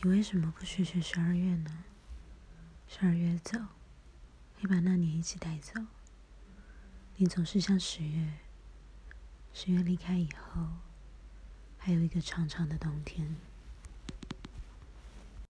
你为什么不学学十二月呢？十二月走你把那年一起带走。你总是像十月十月离开以后还有一个长长的冬天。